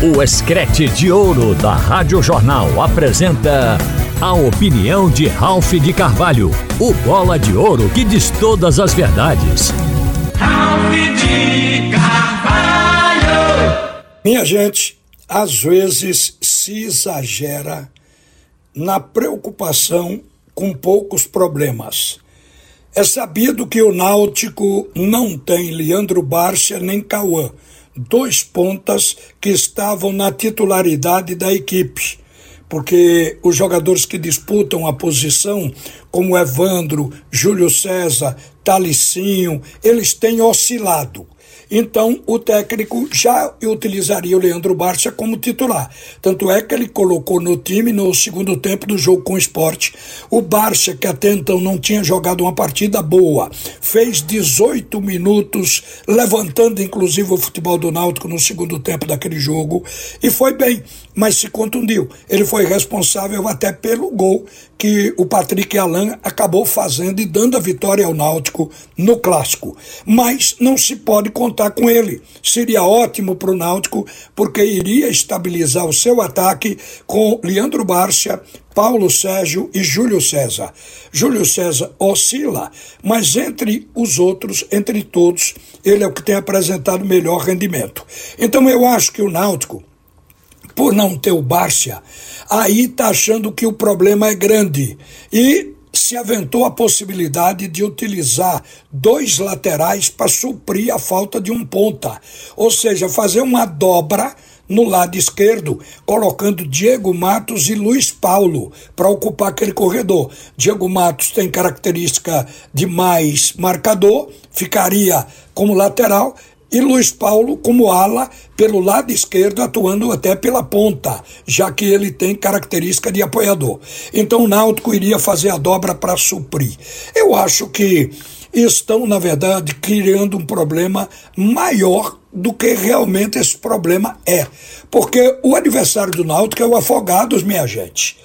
O Escrete de Ouro da Rádio Jornal apresenta a opinião de Ralph de Carvalho, o bola de ouro que diz todas as verdades. Ralph de Carvalho! Minha gente, às vezes se exagera na preocupação com poucos problemas. É sabido que o Náutico não tem Leandro Bárcia nem Cauã dois pontas que estavam na titularidade da equipe. Porque os jogadores que disputam a posição, como Evandro, Júlio César, Talicinho, eles têm oscilado. Então, o técnico já utilizaria o Leandro Barça como titular. Tanto é que ele colocou no time no segundo tempo do jogo com o esporte. O Barça, que até então não tinha jogado uma partida boa, fez 18 minutos, levantando inclusive o futebol do Náutico no segundo tempo daquele jogo, e foi bem, mas se contundiu. Ele foi responsável até pelo gol que o Patrick Alain acabou fazendo e dando a vitória ao Náutico no clássico. Mas não se pode contar com ele. Seria ótimo para o Náutico, porque iria estabilizar o seu ataque com Leandro Bárcia, Paulo Sérgio e Júlio César. Júlio César oscila, mas entre os outros, entre todos, ele é o que tem apresentado melhor rendimento. Então eu acho que o Náutico por não ter o Bárcia, aí está achando que o problema é grande. E se aventou a possibilidade de utilizar dois laterais para suprir a falta de um ponta. Ou seja, fazer uma dobra no lado esquerdo, colocando Diego Matos e Luiz Paulo para ocupar aquele corredor. Diego Matos tem característica de mais marcador, ficaria como lateral, e Luiz Paulo como ala pelo lado esquerdo, atuando até pela ponta, já que ele tem característica de apoiador. Então o Náutico iria fazer a dobra para suprir. Eu acho que estão, na verdade, criando um problema maior do que realmente esse problema é. Porque o adversário do Náutico é o Afogados, minha gente.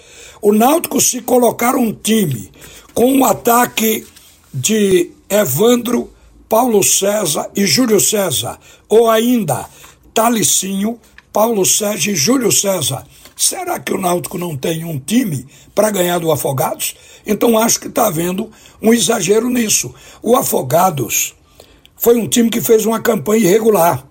O Náutico, se colocar um time com um ataque de Evandro Paulo César e Júlio César, ou ainda Talicinho, Paulo César e Júlio César. Será que o Náutico não tem um time para ganhar do Afogados? Então acho que está havendo um exagero nisso. O Afogados foi um time que fez uma campanha irregular.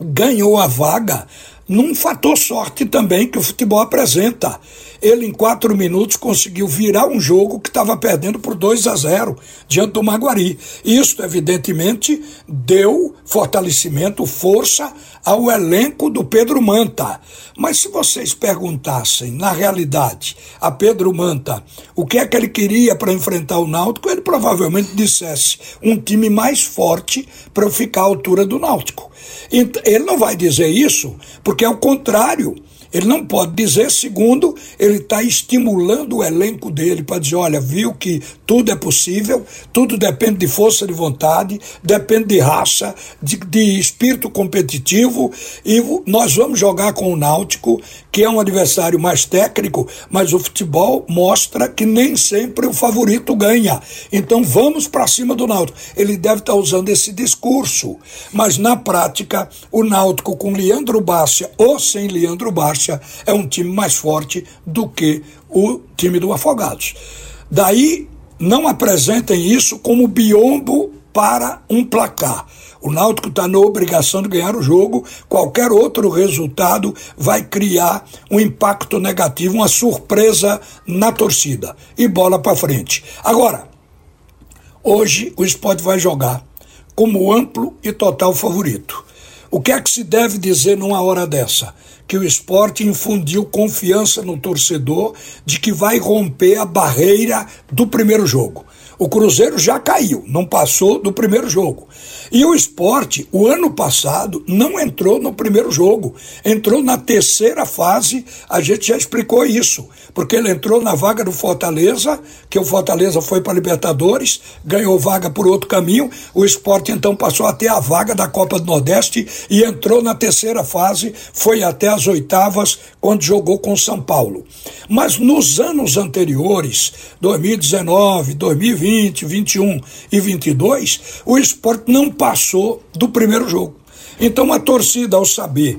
Ganhou a vaga num fator sorte também que o futebol apresenta. Ele, em quatro minutos, conseguiu virar um jogo que estava perdendo por 2 a 0 diante do Maguari. Isso, evidentemente, deu fortalecimento, força ao elenco do Pedro Manta. Mas se vocês perguntassem, na realidade, a Pedro Manta o que é que ele queria para enfrentar o Náutico, ele provavelmente dissesse um time mais forte para ficar à altura do Náutico. Ele não vai dizer isso, porque é o contrário. Ele não pode dizer, segundo, ele está estimulando o elenco dele para dizer: olha, viu que tudo é possível, tudo depende de força de vontade, depende de raça, de, de espírito competitivo, e nós vamos jogar com o Náutico, que é um adversário mais técnico, mas o futebol mostra que nem sempre o favorito ganha. Então vamos para cima do Náutico. Ele deve estar tá usando esse discurso, mas na prática, o Náutico com Leandro Bárcia ou sem Leandro Bárcia é um time mais forte do que o time do Afogados. Daí, não apresentem isso como biombo para um placar. O Náutico está na obrigação de ganhar o jogo. Qualquer outro resultado vai criar um impacto negativo, uma surpresa na torcida. E bola para frente. Agora, hoje o esporte vai jogar como amplo e total favorito. O que é que se deve dizer numa hora dessa? Que o esporte infundiu confiança no torcedor de que vai romper a barreira do primeiro jogo. O Cruzeiro já caiu, não passou do primeiro jogo. E o esporte, o ano passado, não entrou no primeiro jogo. Entrou na terceira fase, a gente já explicou isso. Porque ele entrou na vaga do Fortaleza, que o Fortaleza foi para Libertadores, ganhou vaga por outro caminho. O esporte então passou até a vaga da Copa do Nordeste e entrou na terceira fase, foi até as oitavas, quando jogou com São Paulo. Mas nos anos anteriores, 2019, 2020, 20, 21 e 22, o esporte não passou do primeiro jogo. Então a torcida, ao saber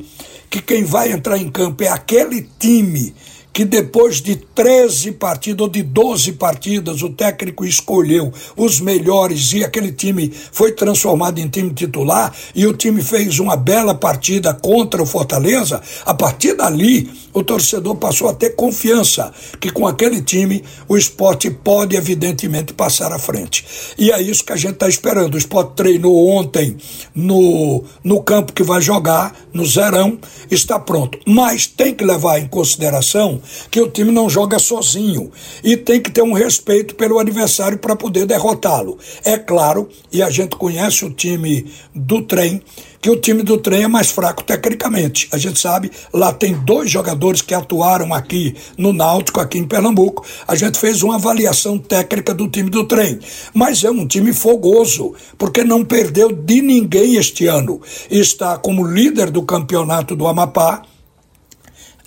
que quem vai entrar em campo é aquele time que depois de 13 partidas ou de 12 partidas o técnico escolheu os melhores e aquele time foi transformado em time titular e o time fez uma bela partida contra o Fortaleza, a partir dali o torcedor passou a ter confiança que com aquele time o esporte pode evidentemente passar à frente. E é isso que a gente está esperando. O esporte treinou ontem no, no campo que vai jogar, no Zerão, está pronto. Mas tem que levar em consideração que o time não joga sozinho e tem que ter um respeito pelo adversário para poder derrotá-lo. É claro, e a gente conhece o time do trem, que o time do trem é mais fraco tecnicamente. A gente sabe, lá tem dois jogadores que atuaram aqui no Náutico, aqui em Pernambuco. A gente fez uma avaliação técnica do time do trem. Mas é um time fogoso, porque não perdeu de ninguém este ano. Está como líder do campeonato do Amapá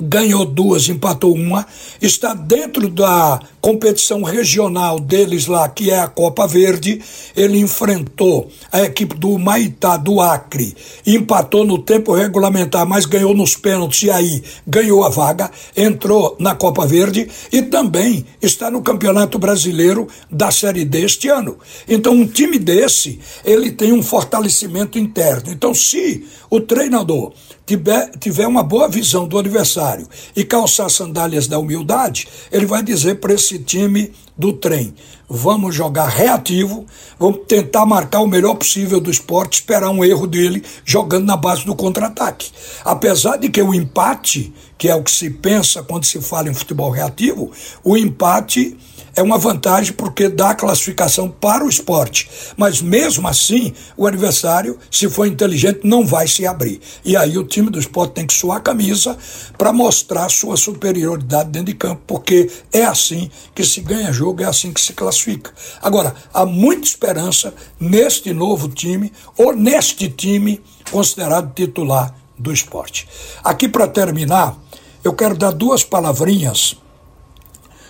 ganhou duas, empatou uma, está dentro da competição regional deles lá, que é a Copa Verde. Ele enfrentou a equipe do Maitá, do Acre, empatou no tempo regulamentar, mas ganhou nos pênaltis e aí ganhou a vaga, entrou na Copa Verde e também está no Campeonato Brasileiro da Série D este ano. Então, um time desse, ele tem um fortalecimento interno. Então, se o treinador tiver, tiver uma boa visão do adversário e calçar sandálias da humildade, ele vai dizer para esse time do trem: vamos jogar reativo, vamos tentar marcar o melhor possível do esporte, esperar um erro dele jogando na base do contra-ataque. Apesar de que o empate, que é o que se pensa quando se fala em futebol reativo, o empate é uma vantagem porque dá classificação para o esporte. Mas mesmo assim, o adversário, se for inteligente, não vai se abrir. E aí o time do esporte tem que suar a camisa para mostrar sua superioridade dentro de campo, porque é assim que se ganha jogo, é assim que se classifica. Agora, há muita esperança neste novo time, ou neste time considerado titular do esporte. Aqui para terminar, eu quero dar duas palavrinhas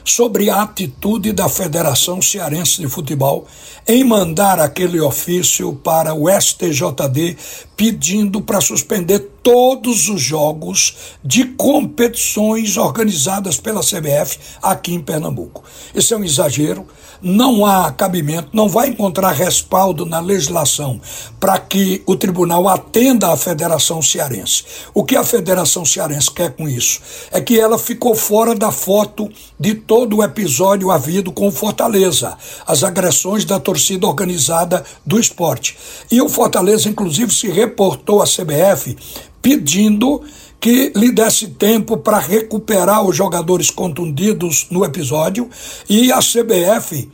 sobre a atitude da Federação Cearense de Futebol em mandar aquele ofício para o STJD pedindo para suspender todos os jogos de competições organizadas pela CBF aqui em Pernambuco. Isso é um exagero, não há cabimento, não vai encontrar respaldo na legislação para que o tribunal atenda à Federação Cearense. O que a Federação Cearense quer com isso? É que ela ficou fora da foto de todo o episódio havido com Fortaleza, as agressões da torcida organizada do esporte. E o Fortaleza, inclusive, se reportou à CBF pedindo que lhe desse tempo para recuperar os jogadores contundidos no episódio e a CBF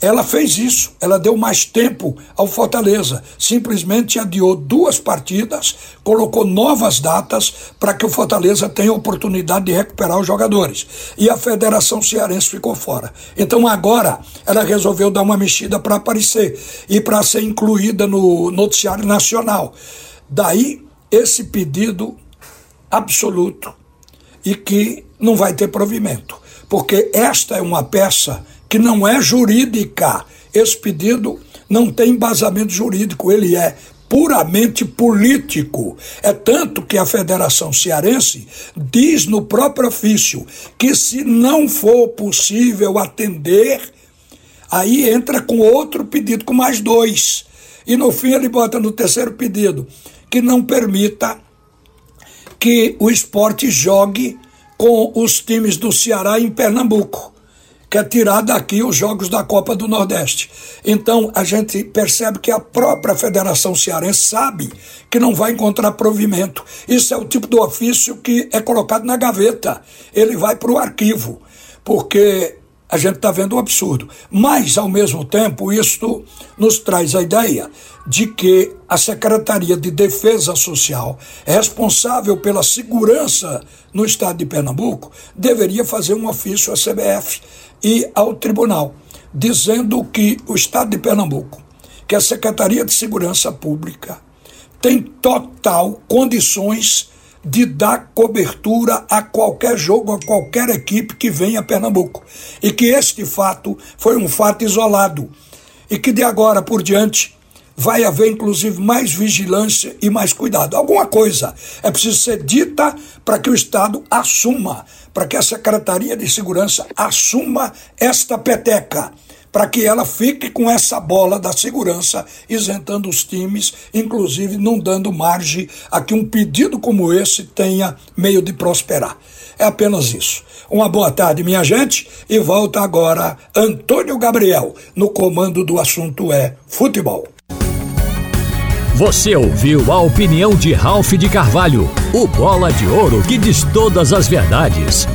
ela fez isso, ela deu mais tempo ao Fortaleza, simplesmente adiou duas partidas, colocou novas datas para que o Fortaleza tenha oportunidade de recuperar os jogadores. E a Federação Cearense ficou fora. Então agora ela resolveu dar uma mexida para aparecer e para ser incluída no noticiário nacional. Daí esse pedido absoluto e que não vai ter provimento, porque esta é uma peça que não é jurídica. Esse pedido não tem embasamento jurídico, ele é puramente político. É tanto que a Federação Cearense diz no próprio ofício que se não for possível atender, aí entra com outro pedido, com mais dois. E no fim ele bota no terceiro pedido que não permita que o esporte jogue com os times do Ceará em Pernambuco, quer tirar daqui os jogos da Copa do Nordeste. Então a gente percebe que a própria Federação Cearense sabe que não vai encontrar provimento. Isso é o tipo do ofício que é colocado na gaveta, ele vai para o arquivo, porque a gente está vendo um absurdo. Mas, ao mesmo tempo, isto nos traz a ideia de que a Secretaria de Defesa Social, responsável pela segurança no estado de Pernambuco, deveria fazer um ofício à CBF e ao tribunal, dizendo que o estado de Pernambuco, que a Secretaria de Segurança Pública, tem total condições de dar cobertura a qualquer jogo, a qualquer equipe que venha a Pernambuco. E que este fato foi um fato isolado. E que de agora por diante vai haver inclusive mais vigilância e mais cuidado. Alguma coisa é preciso ser dita para que o Estado assuma, para que a Secretaria de Segurança assuma esta peteca para que ela fique com essa bola da segurança, isentando os times, inclusive não dando margem a que um pedido como esse tenha meio de prosperar. É apenas isso. Uma boa tarde, minha gente, e volta agora Antônio Gabriel, no comando do assunto é futebol. Você ouviu a opinião de Ralph de Carvalho, o bola de ouro que diz todas as verdades.